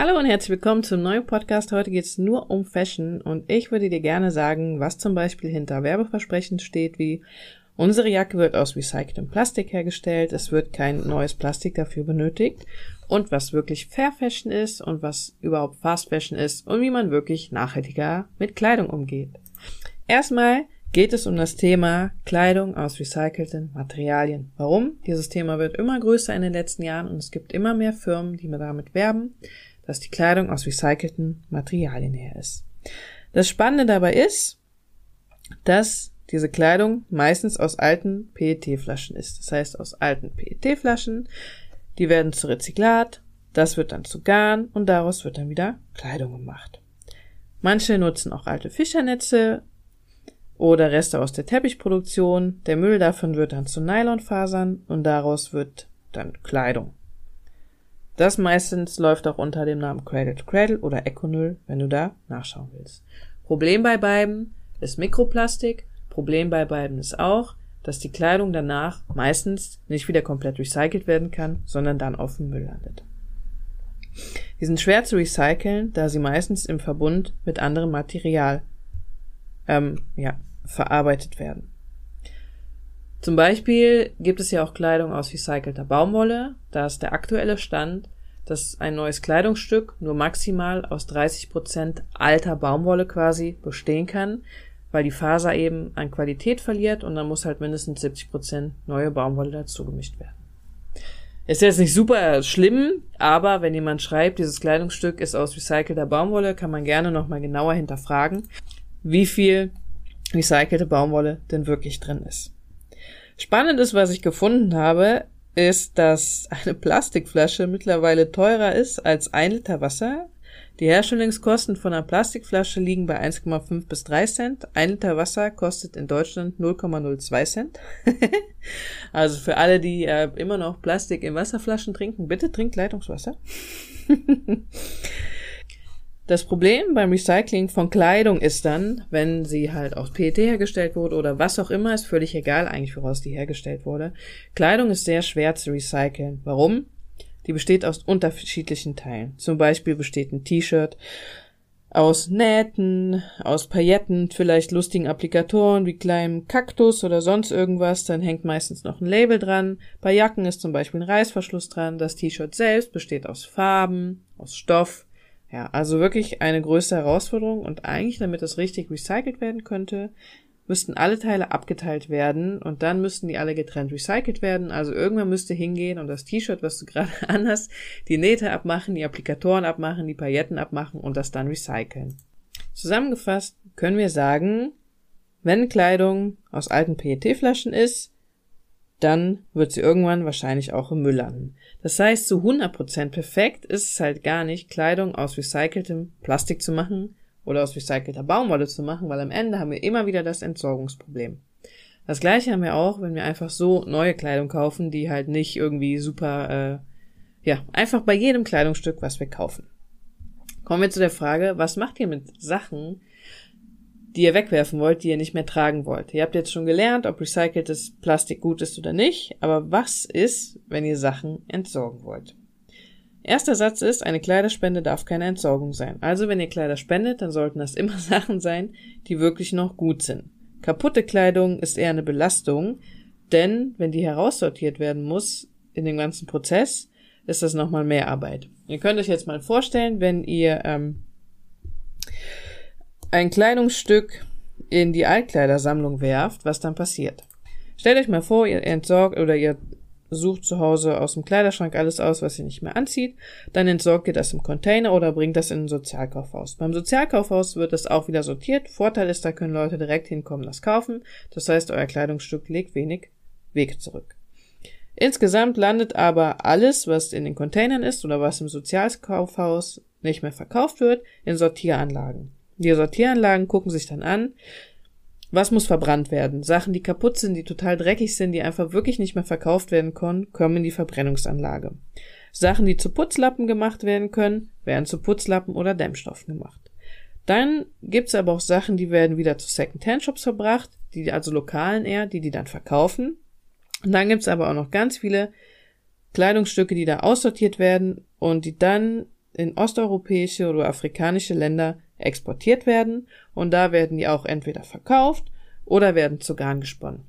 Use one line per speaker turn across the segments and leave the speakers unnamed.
Hallo und herzlich willkommen zum neuen Podcast. Heute geht es nur um Fashion und ich würde dir gerne sagen, was zum Beispiel hinter Werbeversprechen steht, wie unsere Jacke wird aus recyceltem Plastik hergestellt, es wird kein neues Plastik dafür benötigt und was wirklich Fair Fashion ist und was überhaupt Fast Fashion ist und wie man wirklich nachhaltiger mit Kleidung umgeht. Erstmal geht es um das Thema Kleidung aus recycelten Materialien. Warum? Dieses Thema wird immer größer in den letzten Jahren und es gibt immer mehr Firmen, die damit werben dass die Kleidung aus recycelten Materialien her ist. Das Spannende dabei ist, dass diese Kleidung meistens aus alten PET-Flaschen ist. Das heißt, aus alten PET-Flaschen, die werden zu Rezyklat, das wird dann zu Garn und daraus wird dann wieder Kleidung gemacht. Manche nutzen auch alte Fischernetze oder Reste aus der Teppichproduktion. Der Müll davon wird dann zu Nylonfasern und daraus wird dann Kleidung. Das meistens läuft auch unter dem Namen Cradle to Cradle oder Econyl, wenn du da nachschauen willst. Problem bei beiden ist Mikroplastik. Problem bei beiden ist auch, dass die Kleidung danach meistens nicht wieder komplett recycelt werden kann, sondern dann auf dem Müll landet. Die sind schwer zu recyceln, da sie meistens im Verbund mit anderem Material ähm, ja, verarbeitet werden. Zum Beispiel gibt es ja auch Kleidung aus recycelter Baumwolle. Da ist der aktuelle Stand, dass ein neues Kleidungsstück nur maximal aus 30 Prozent alter Baumwolle quasi bestehen kann, weil die Faser eben an Qualität verliert und dann muss halt mindestens 70 Prozent neue Baumwolle dazu gemischt werden. Ist jetzt nicht super schlimm, aber wenn jemand schreibt, dieses Kleidungsstück ist aus recycelter Baumwolle, kann man gerne nochmal genauer hinterfragen, wie viel recycelte Baumwolle denn wirklich drin ist. Spannend ist, was ich gefunden habe, ist, dass eine Plastikflasche mittlerweile teurer ist als ein Liter Wasser. Die Herstellungskosten von einer Plastikflasche liegen bei 1,5 bis 3 Cent. Ein Liter Wasser kostet in Deutschland 0,02 Cent. also für alle, die äh, immer noch Plastik in Wasserflaschen trinken, bitte trinkt Leitungswasser. Das Problem beim Recycling von Kleidung ist dann, wenn sie halt aus PET hergestellt wurde oder was auch immer, ist völlig egal eigentlich, woraus die hergestellt wurde. Kleidung ist sehr schwer zu recyceln. Warum? Die besteht aus unterschiedlichen Teilen. Zum Beispiel besteht ein T-Shirt aus Nähten, aus Pailletten, vielleicht lustigen Applikatoren wie kleinem Kaktus oder sonst irgendwas, dann hängt meistens noch ein Label dran. Bei Jacken ist zum Beispiel ein Reißverschluss dran. Das T-Shirt selbst besteht aus Farben, aus Stoff, ja, also wirklich eine größte Herausforderung und eigentlich, damit das richtig recycelt werden könnte, müssten alle Teile abgeteilt werden und dann müssten die alle getrennt recycelt werden. Also irgendwann müsste hingehen und das T-Shirt, was du gerade anhast, die Nähte abmachen, die Applikatoren abmachen, die Pailletten abmachen und das dann recyceln. Zusammengefasst können wir sagen, wenn Kleidung aus alten PET-Flaschen ist, dann wird sie irgendwann wahrscheinlich auch im Müll landen. Das heißt, zu 100% perfekt ist es halt gar nicht, Kleidung aus recyceltem Plastik zu machen oder aus recycelter Baumwolle zu machen, weil am Ende haben wir immer wieder das Entsorgungsproblem. Das gleiche haben wir auch, wenn wir einfach so neue Kleidung kaufen, die halt nicht irgendwie super, äh, ja, einfach bei jedem Kleidungsstück, was wir kaufen. Kommen wir zu der Frage, was macht ihr mit Sachen, die ihr wegwerfen wollt, die ihr nicht mehr tragen wollt. Ihr habt jetzt schon gelernt, ob recyceltes Plastik gut ist oder nicht, aber was ist, wenn ihr Sachen entsorgen wollt? Erster Satz ist, eine Kleiderspende darf keine Entsorgung sein. Also wenn ihr Kleider spendet, dann sollten das immer Sachen sein, die wirklich noch gut sind. Kaputte Kleidung ist eher eine Belastung, denn wenn die heraussortiert werden muss in dem ganzen Prozess, ist das nochmal mehr Arbeit. Ihr könnt euch jetzt mal vorstellen, wenn ihr ähm, ein Kleidungsstück in die Altkleidersammlung werft, was dann passiert. Stellt euch mal vor, ihr entsorgt oder ihr sucht zu Hause aus dem Kleiderschrank alles aus, was ihr nicht mehr anzieht, dann entsorgt ihr das im Container oder bringt das in ein Sozialkaufhaus. Beim Sozialkaufhaus wird das auch wieder sortiert. Vorteil ist, da können Leute direkt hinkommen, das kaufen. Das heißt, euer Kleidungsstück legt wenig Weg zurück. Insgesamt landet aber alles, was in den Containern ist oder was im Sozialkaufhaus nicht mehr verkauft wird, in Sortieranlagen. Die Sortieranlagen gucken sich dann an, was muss verbrannt werden. Sachen, die kaputt sind, die total dreckig sind, die einfach wirklich nicht mehr verkauft werden können, kommen in die Verbrennungsanlage. Sachen, die zu Putzlappen gemacht werden können, werden zu Putzlappen oder Dämmstoffen gemacht. Dann gibt's aber auch Sachen, die werden wieder zu Second-Hand-Shops verbracht, die also lokalen eher, die die dann verkaufen. Und dann gibt's aber auch noch ganz viele Kleidungsstücke, die da aussortiert werden und die dann in osteuropäische oder afrikanische Länder exportiert werden und da werden die auch entweder verkauft oder werden zu Garn gesponnen.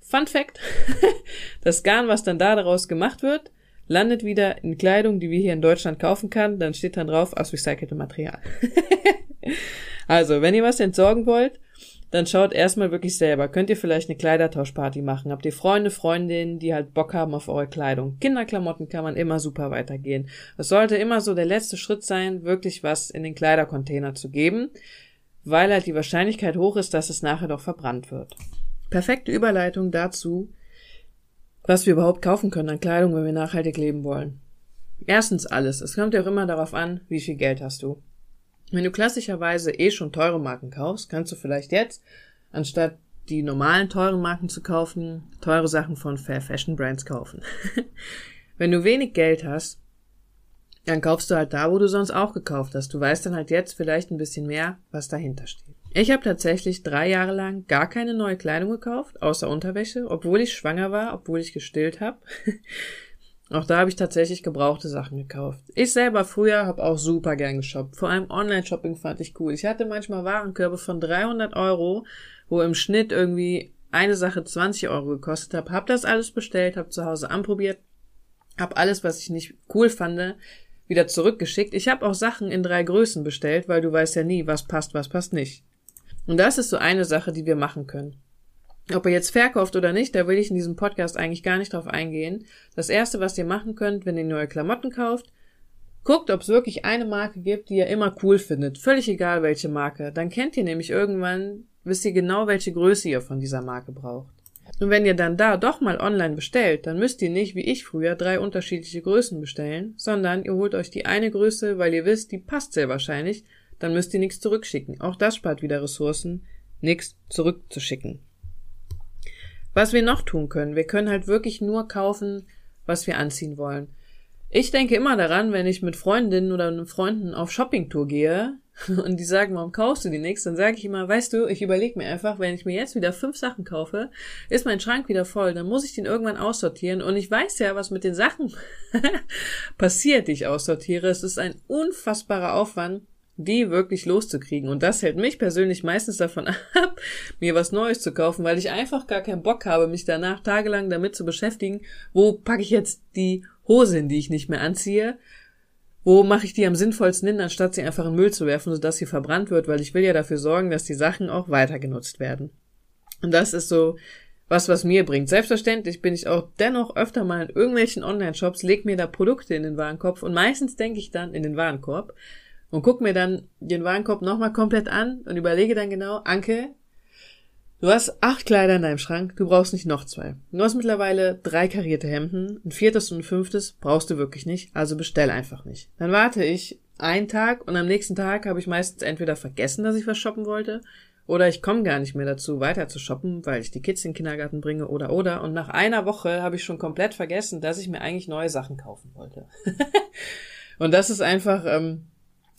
Fun Fact: Das Garn, was dann da daraus gemacht wird, landet wieder in Kleidung, die wir hier in Deutschland kaufen kann. Dann steht dann drauf aus recyceltem Material. also, wenn ihr was entsorgen wollt, dann schaut erstmal wirklich selber. Könnt ihr vielleicht eine Kleidertauschparty machen? Habt ihr Freunde, Freundinnen, die halt Bock haben auf eure Kleidung? Kinderklamotten kann man immer super weitergehen. Es sollte immer so der letzte Schritt sein, wirklich was in den Kleidercontainer zu geben, weil halt die Wahrscheinlichkeit hoch ist, dass es nachher doch verbrannt wird. Perfekte Überleitung dazu, was wir überhaupt kaufen können an Kleidung, wenn wir nachhaltig leben wollen. Erstens alles. Es kommt ja auch immer darauf an, wie viel Geld hast du. Wenn du klassischerweise eh schon teure Marken kaufst, kannst du vielleicht jetzt, anstatt die normalen teuren Marken zu kaufen, teure Sachen von Fair Fashion Brands kaufen. Wenn du wenig Geld hast, dann kaufst du halt da, wo du sonst auch gekauft hast. Du weißt dann halt jetzt vielleicht ein bisschen mehr, was dahinter steht. Ich habe tatsächlich drei Jahre lang gar keine neue Kleidung gekauft, außer Unterwäsche, obwohl ich schwanger war, obwohl ich gestillt habe. Auch da habe ich tatsächlich gebrauchte Sachen gekauft. Ich selber früher habe auch super gern geshoppt. Vor allem Online-Shopping fand ich cool. Ich hatte manchmal Warenkörbe von 300 Euro, wo im Schnitt irgendwie eine Sache 20 Euro gekostet hat. Hab das alles bestellt, hab zu Hause anprobiert, hab alles, was ich nicht cool fand, wieder zurückgeschickt. Ich habe auch Sachen in drei Größen bestellt, weil du weißt ja nie, was passt, was passt nicht. Und das ist so eine Sache, die wir machen können. Ob ihr jetzt verkauft oder nicht, da will ich in diesem Podcast eigentlich gar nicht drauf eingehen. Das erste, was ihr machen könnt, wenn ihr neue Klamotten kauft, guckt, ob es wirklich eine Marke gibt, die ihr immer cool findet. Völlig egal welche Marke. Dann kennt ihr nämlich irgendwann, wisst ihr genau, welche Größe ihr von dieser Marke braucht. Und wenn ihr dann da doch mal online bestellt, dann müsst ihr nicht, wie ich früher, drei unterschiedliche Größen bestellen, sondern ihr holt euch die eine Größe, weil ihr wisst, die passt sehr wahrscheinlich, dann müsst ihr nichts zurückschicken. Auch das spart wieder Ressourcen, nichts zurückzuschicken. Was wir noch tun können, wir können halt wirklich nur kaufen, was wir anziehen wollen. Ich denke immer daran, wenn ich mit Freundinnen oder Freunden auf Shoppingtour gehe und die sagen, warum kaufst du die nichts, dann sage ich immer, weißt du, ich überlege mir einfach, wenn ich mir jetzt wieder fünf Sachen kaufe, ist mein Schrank wieder voll, dann muss ich den irgendwann aussortieren und ich weiß ja, was mit den Sachen passiert, die ich aussortiere. Es ist ein unfassbarer Aufwand die wirklich loszukriegen. Und das hält mich persönlich meistens davon ab, mir was Neues zu kaufen, weil ich einfach gar keinen Bock habe, mich danach tagelang damit zu beschäftigen, wo packe ich jetzt die Hose hin, die ich nicht mehr anziehe, wo mache ich die am sinnvollsten hin, anstatt sie einfach in Müll zu werfen, sodass sie verbrannt wird, weil ich will ja dafür sorgen, dass die Sachen auch weiter genutzt werden. Und das ist so was, was mir bringt. Selbstverständlich bin ich auch dennoch öfter mal in irgendwelchen Online-Shops, leg mir da Produkte in den Warenkorb und meistens denke ich dann in den Warenkorb, und guck mir dann den Warenkorb nochmal komplett an und überlege dann genau, Anke, du hast acht Kleider in deinem Schrank, du brauchst nicht noch zwei. Du hast mittlerweile drei karierte Hemden, ein viertes und ein fünftes brauchst du wirklich nicht, also bestell einfach nicht. Dann warte ich einen Tag und am nächsten Tag habe ich meistens entweder vergessen, dass ich was shoppen wollte, oder ich komme gar nicht mehr dazu, weiter zu shoppen, weil ich die Kids in den Kindergarten bringe oder oder. Und nach einer Woche habe ich schon komplett vergessen, dass ich mir eigentlich neue Sachen kaufen wollte. und das ist einfach, ähm,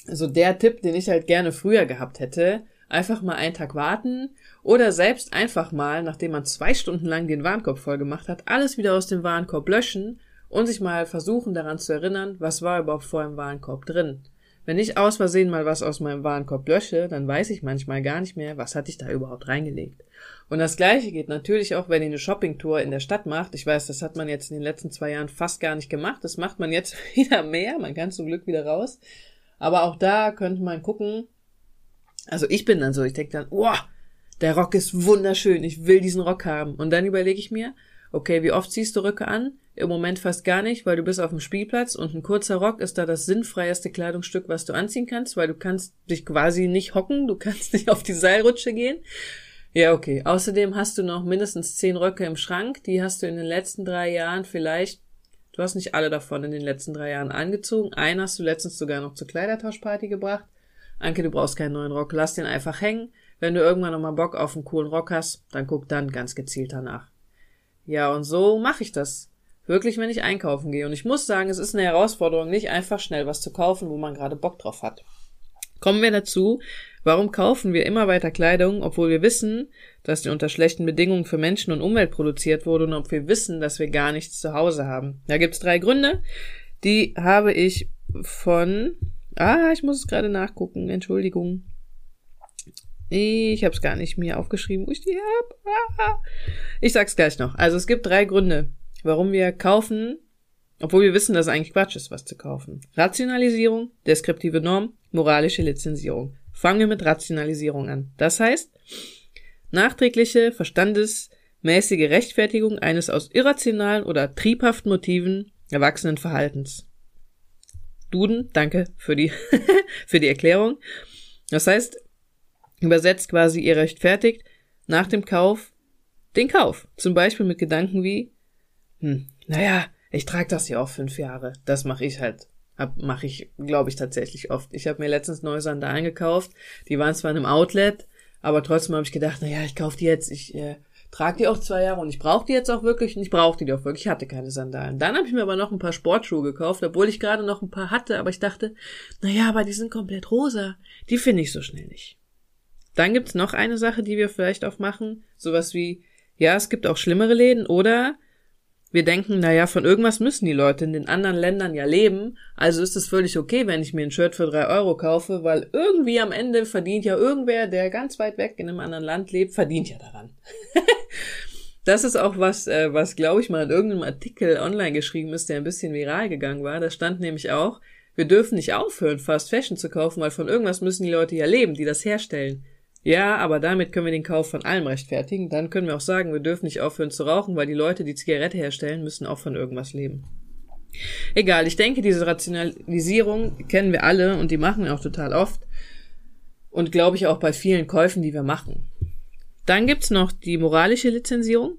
so der Tipp, den ich halt gerne früher gehabt hätte, einfach mal einen Tag warten oder selbst einfach mal, nachdem man zwei Stunden lang den Warenkorb voll gemacht hat, alles wieder aus dem Warenkorb löschen und sich mal versuchen daran zu erinnern, was war überhaupt vor im Warenkorb drin. Wenn ich aus Versehen mal was aus meinem Warenkorb lösche, dann weiß ich manchmal gar nicht mehr, was hatte ich da überhaupt reingelegt. Und das gleiche geht natürlich auch, wenn ihr eine Shoppingtour in der Stadt macht. Ich weiß, das hat man jetzt in den letzten zwei Jahren fast gar nicht gemacht. Das macht man jetzt wieder mehr. Man kann zum Glück wieder raus. Aber auch da könnte man gucken. Also ich bin dann so, ich denke dann, oh, der Rock ist wunderschön, ich will diesen Rock haben. Und dann überlege ich mir, okay, wie oft ziehst du Röcke an? Im Moment fast gar nicht, weil du bist auf dem Spielplatz und ein kurzer Rock ist da das sinnfreieste Kleidungsstück, was du anziehen kannst, weil du kannst dich quasi nicht hocken, du kannst nicht auf die Seilrutsche gehen. Ja, okay. Außerdem hast du noch mindestens zehn Röcke im Schrank, die hast du in den letzten drei Jahren vielleicht Du hast nicht alle davon in den letzten drei Jahren angezogen. Einen hast du letztens sogar noch zur Kleidertauschparty gebracht. Anke, du brauchst keinen neuen Rock. Lass den einfach hängen. Wenn du irgendwann nochmal Bock auf einen coolen Rock hast, dann guck dann ganz gezielt danach. Ja, und so mache ich das. Wirklich, wenn ich einkaufen gehe. Und ich muss sagen, es ist eine Herausforderung, nicht einfach schnell was zu kaufen, wo man gerade Bock drauf hat. Kommen wir dazu, warum kaufen wir immer weiter Kleidung, obwohl wir wissen, dass die unter schlechten Bedingungen für Menschen und Umwelt produziert wurde und ob wir wissen, dass wir gar nichts zu Hause haben. Da gibt's drei Gründe, die habe ich von, ah, ich muss es gerade nachgucken, Entschuldigung. Ich habe es gar nicht mir aufgeschrieben, wo ich die hab. Ah. Ich sag's gleich noch. Also es gibt drei Gründe, warum wir kaufen, obwohl wir wissen, dass es eigentlich Quatsch ist, was zu kaufen. Rationalisierung, deskriptive Norm, moralische Lizenzierung. Fangen wir mit Rationalisierung an. Das heißt, nachträgliche, verstandesmäßige Rechtfertigung eines aus irrationalen oder triebhaften Motiven erwachsenen Verhaltens. Duden, danke für die, für die Erklärung. Das heißt, übersetzt quasi ihr rechtfertigt nach dem Kauf den Kauf. Zum Beispiel mit Gedanken wie, hm, naja, ich trage das ja auch fünf Jahre. Das mache ich halt. Mache ich, glaube ich, tatsächlich oft. Ich habe mir letztens neue Sandalen gekauft. Die waren zwar in einem Outlet, aber trotzdem habe ich gedacht, naja, ich kaufe die jetzt, ich äh, trage die auch zwei Jahre und ich brauche die jetzt auch wirklich und ich brauche die auch wirklich. Ich hatte keine Sandalen. Dann habe ich mir aber noch ein paar Sportschuhe gekauft, obwohl ich gerade noch ein paar hatte, aber ich dachte, naja, aber die sind komplett rosa. Die finde ich so schnell nicht. Dann gibt's noch eine Sache, die wir vielleicht auch machen. Sowas wie, ja, es gibt auch schlimmere Läden oder wir denken, naja, von irgendwas müssen die Leute in den anderen Ländern ja leben, also ist es völlig okay, wenn ich mir ein Shirt für drei Euro kaufe, weil irgendwie am Ende verdient ja irgendwer, der ganz weit weg in einem anderen Land lebt, verdient ja daran. das ist auch was, äh, was glaube ich mal in irgendeinem Artikel online geschrieben ist, der ein bisschen viral gegangen war. Da stand nämlich auch, wir dürfen nicht aufhören, Fast Fashion zu kaufen, weil von irgendwas müssen die Leute ja leben, die das herstellen. Ja, aber damit können wir den Kauf von allem rechtfertigen. Dann können wir auch sagen, wir dürfen nicht aufhören zu rauchen, weil die Leute, die Zigarette herstellen, müssen auch von irgendwas leben. Egal, ich denke, diese Rationalisierung kennen wir alle und die machen wir auch total oft. Und glaube ich auch bei vielen Käufen, die wir machen. Dann gibt's noch die moralische Lizenzierung.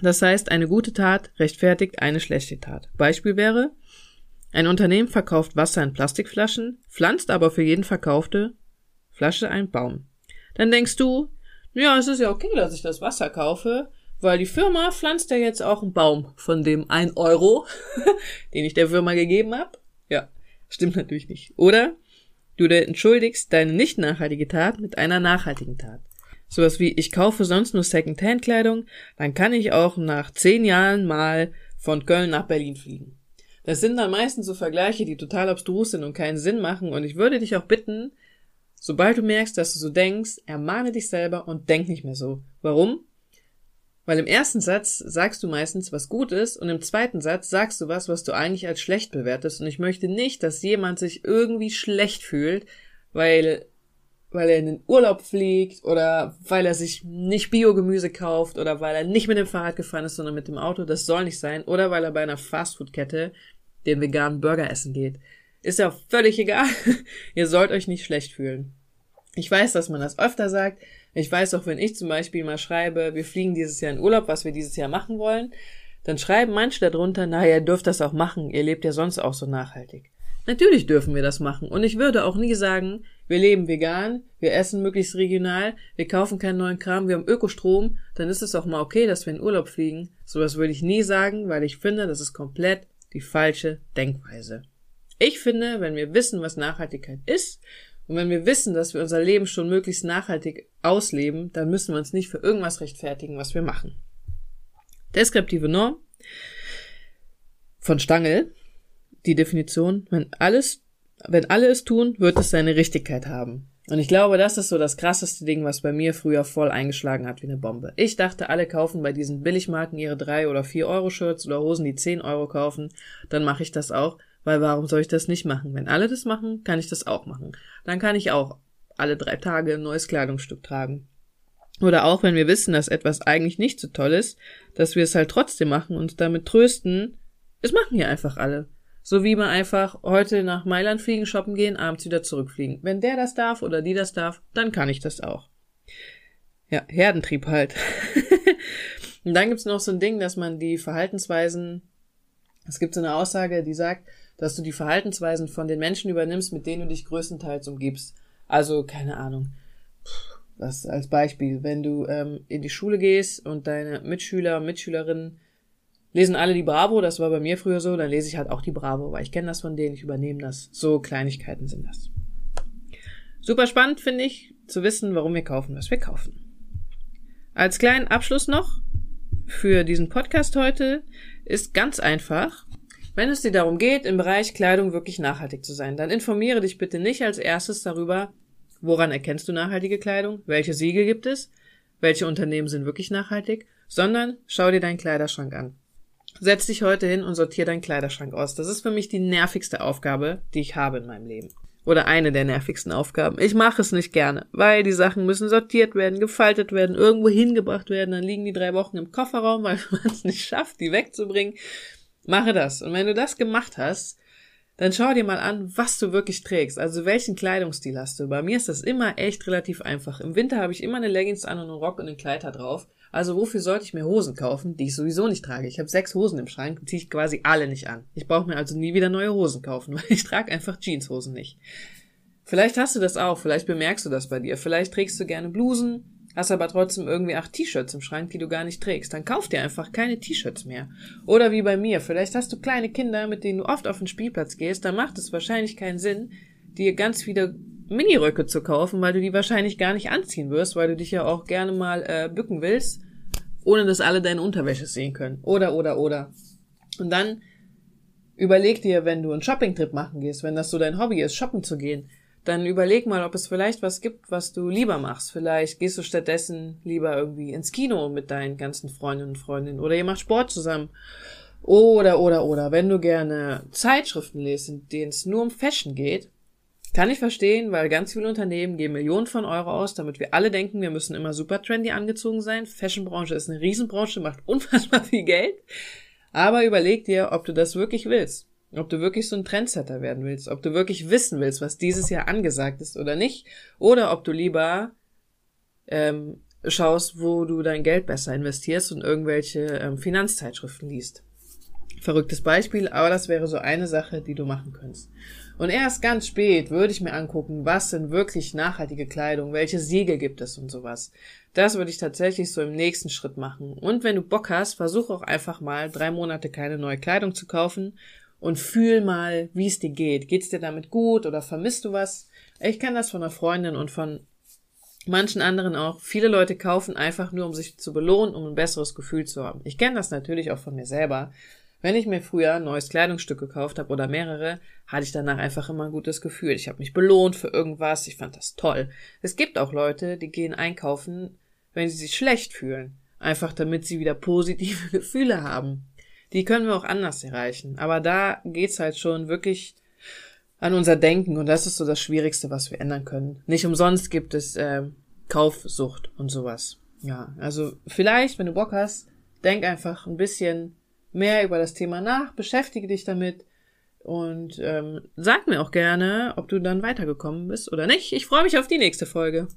Das heißt, eine gute Tat rechtfertigt eine schlechte Tat. Beispiel wäre, ein Unternehmen verkauft Wasser in Plastikflaschen, pflanzt aber für jeden verkaufte Flasche einen Baum. Dann denkst du, ja, es ist ja okay, dass ich das Wasser kaufe, weil die Firma pflanzt ja jetzt auch einen Baum von dem 1 Euro, den ich der Firma gegeben habe. Ja, stimmt natürlich nicht. Oder du entschuldigst deine nicht nachhaltige Tat mit einer nachhaltigen Tat. Sowas wie, ich kaufe sonst nur Second-Hand-Kleidung, dann kann ich auch nach zehn Jahren mal von Köln nach Berlin fliegen. Das sind dann meistens so Vergleiche, die total abstrus sind und keinen Sinn machen und ich würde dich auch bitten, Sobald du merkst, dass du so denkst, ermahne dich selber und denk nicht mehr so. Warum? Weil im ersten Satz sagst du meistens, was gut ist, und im zweiten Satz sagst du was, was du eigentlich als schlecht bewertest. Und ich möchte nicht, dass jemand sich irgendwie schlecht fühlt, weil, weil er in den Urlaub fliegt oder weil er sich nicht Biogemüse kauft oder weil er nicht mit dem Fahrrad gefahren ist, sondern mit dem Auto. Das soll nicht sein. Oder weil er bei einer Fastfood-Kette den veganen Burger essen geht. Ist ja völlig egal. Ihr sollt euch nicht schlecht fühlen. Ich weiß, dass man das öfter sagt. Ich weiß auch, wenn ich zum Beispiel mal schreibe, wir fliegen dieses Jahr in Urlaub, was wir dieses Jahr machen wollen, dann schreiben manche darunter, na, ihr dürft das auch machen, ihr lebt ja sonst auch so nachhaltig. Natürlich dürfen wir das machen. Und ich würde auch nie sagen, wir leben vegan, wir essen möglichst regional, wir kaufen keinen neuen Kram, wir haben Ökostrom, dann ist es auch mal okay, dass wir in Urlaub fliegen. Sowas würde ich nie sagen, weil ich finde, das ist komplett die falsche Denkweise. Ich finde, wenn wir wissen, was Nachhaltigkeit ist, und wenn wir wissen, dass wir unser Leben schon möglichst nachhaltig ausleben, dann müssen wir uns nicht für irgendwas rechtfertigen, was wir machen. Deskriptive Norm von Stangl, die Definition, wenn alles, wenn alle es tun, wird es seine Richtigkeit haben. Und ich glaube, das ist so das krasseste Ding, was bei mir früher voll eingeschlagen hat wie eine Bombe. Ich dachte, alle kaufen bei diesen Billigmarken ihre drei oder vier Euro Shirts oder Hosen, die zehn Euro kaufen. Dann mache ich das auch. Weil warum soll ich das nicht machen? Wenn alle das machen, kann ich das auch machen. Dann kann ich auch alle drei Tage ein neues Kleidungsstück tragen. Oder auch wenn wir wissen, dass etwas eigentlich nicht so toll ist, dass wir es halt trotzdem machen und damit trösten, es machen ja einfach alle. So wie man einfach heute nach Mailand fliegen, shoppen gehen, abends wieder zurückfliegen. Wenn der das darf oder die das darf, dann kann ich das auch. Ja, Herdentrieb halt. und dann gibt's noch so ein Ding, dass man die Verhaltensweisen, es gibt so eine Aussage, die sagt, dass du die Verhaltensweisen von den Menschen übernimmst, mit denen du dich größtenteils umgibst. Also, keine Ahnung. Was als Beispiel, wenn du ähm, in die Schule gehst und deine Mitschüler, Mitschülerinnen lesen alle die Bravo, das war bei mir früher so, dann lese ich halt auch die Bravo, weil ich kenne das von denen, ich übernehme das. So Kleinigkeiten sind das. Super spannend finde ich zu wissen, warum wir kaufen, was wir kaufen. Als kleinen Abschluss noch für diesen Podcast heute ist ganz einfach, Wenn es dir darum geht, im Bereich Kleidung wirklich nachhaltig zu sein, dann informiere dich bitte nicht als erstes darüber, woran erkennst du nachhaltige Kleidung, welche Siegel gibt es, welche Unternehmen sind wirklich nachhaltig, sondern schau dir deinen Kleiderschrank an. Setz dich heute hin und sortier deinen Kleiderschrank aus. Das ist für mich die nervigste Aufgabe, die ich habe in meinem Leben. Oder eine der nervigsten Aufgaben. Ich mache es nicht gerne, weil die Sachen müssen sortiert werden, gefaltet werden, irgendwo hingebracht werden, dann liegen die drei Wochen im Kofferraum, weil man es nicht schafft, die wegzubringen. Mache das. Und wenn du das gemacht hast, dann schau dir mal an, was du wirklich trägst. Also welchen Kleidungsstil hast du. Bei mir ist das immer echt relativ einfach. Im Winter habe ich immer eine Leggings an und einen Rock und einen Kleider drauf. Also wofür sollte ich mir Hosen kaufen, die ich sowieso nicht trage? Ich habe sechs Hosen im Schrank und ziehe ich quasi alle nicht an. Ich brauche mir also nie wieder neue Hosen kaufen, weil ich trage einfach Jeanshosen nicht. Vielleicht hast du das auch, vielleicht bemerkst du das bei dir. Vielleicht trägst du gerne Blusen, hast aber trotzdem irgendwie acht T-Shirts im Schrank, die du gar nicht trägst. Dann kauf dir einfach keine T-Shirts mehr. Oder wie bei mir, vielleicht hast du kleine Kinder, mit denen du oft auf den Spielplatz gehst, dann macht es wahrscheinlich keinen Sinn, dir ganz viele Miniröcke zu kaufen, weil du die wahrscheinlich gar nicht anziehen wirst, weil du dich ja auch gerne mal äh, bücken willst, ohne dass alle deine Unterwäsche sehen können. Oder, oder, oder. Und dann überleg dir, wenn du einen Shoppingtrip machen gehst, wenn das so dein Hobby ist, shoppen zu gehen, dann überleg mal, ob es vielleicht was gibt, was du lieber machst. Vielleicht gehst du stattdessen lieber irgendwie ins Kino mit deinen ganzen Freundinnen und Freundinnen oder ihr macht Sport zusammen. Oder, oder, oder, wenn du gerne Zeitschriften lest, in denen es nur um Fashion geht, kann ich verstehen, weil ganz viele Unternehmen geben Millionen von Euro aus, damit wir alle denken, wir müssen immer super trendy angezogen sein. Fashionbranche ist eine Riesenbranche, macht unfassbar viel Geld. Aber überleg dir, ob du das wirklich willst. Ob du wirklich so ein Trendsetter werden willst. Ob du wirklich wissen willst, was dieses Jahr angesagt ist oder nicht. Oder ob du lieber ähm, schaust, wo du dein Geld besser investierst und irgendwelche ähm, Finanzzeitschriften liest. Verrücktes Beispiel, aber das wäre so eine Sache, die du machen könntest. Und erst ganz spät würde ich mir angucken, was sind wirklich nachhaltige Kleidung, welche Siegel gibt es und sowas. Das würde ich tatsächlich so im nächsten Schritt machen. Und wenn du Bock hast, versuch auch einfach mal drei Monate keine neue Kleidung zu kaufen und fühl mal, wie es dir geht. Geht's dir damit gut oder vermisst du was? Ich kenne das von einer Freundin und von manchen anderen auch. Viele Leute kaufen einfach nur, um sich zu belohnen, um ein besseres Gefühl zu haben. Ich kenne das natürlich auch von mir selber. Wenn ich mir früher ein neues Kleidungsstück gekauft habe oder mehrere, hatte ich danach einfach immer ein gutes Gefühl. Ich habe mich belohnt für irgendwas, ich fand das toll. Es gibt auch Leute, die gehen einkaufen, wenn sie sich schlecht fühlen, einfach damit sie wieder positive Gefühle haben. Die können wir auch anders erreichen, aber da geht's halt schon wirklich an unser Denken und das ist so das Schwierigste, was wir ändern können. Nicht umsonst gibt es äh, Kaufsucht und sowas. Ja, also vielleicht, wenn du Bock hast, denk einfach ein bisschen mehr über das Thema nach, beschäftige dich damit und ähm, sag mir auch gerne, ob du dann weitergekommen bist oder nicht. Ich freue mich auf die nächste Folge.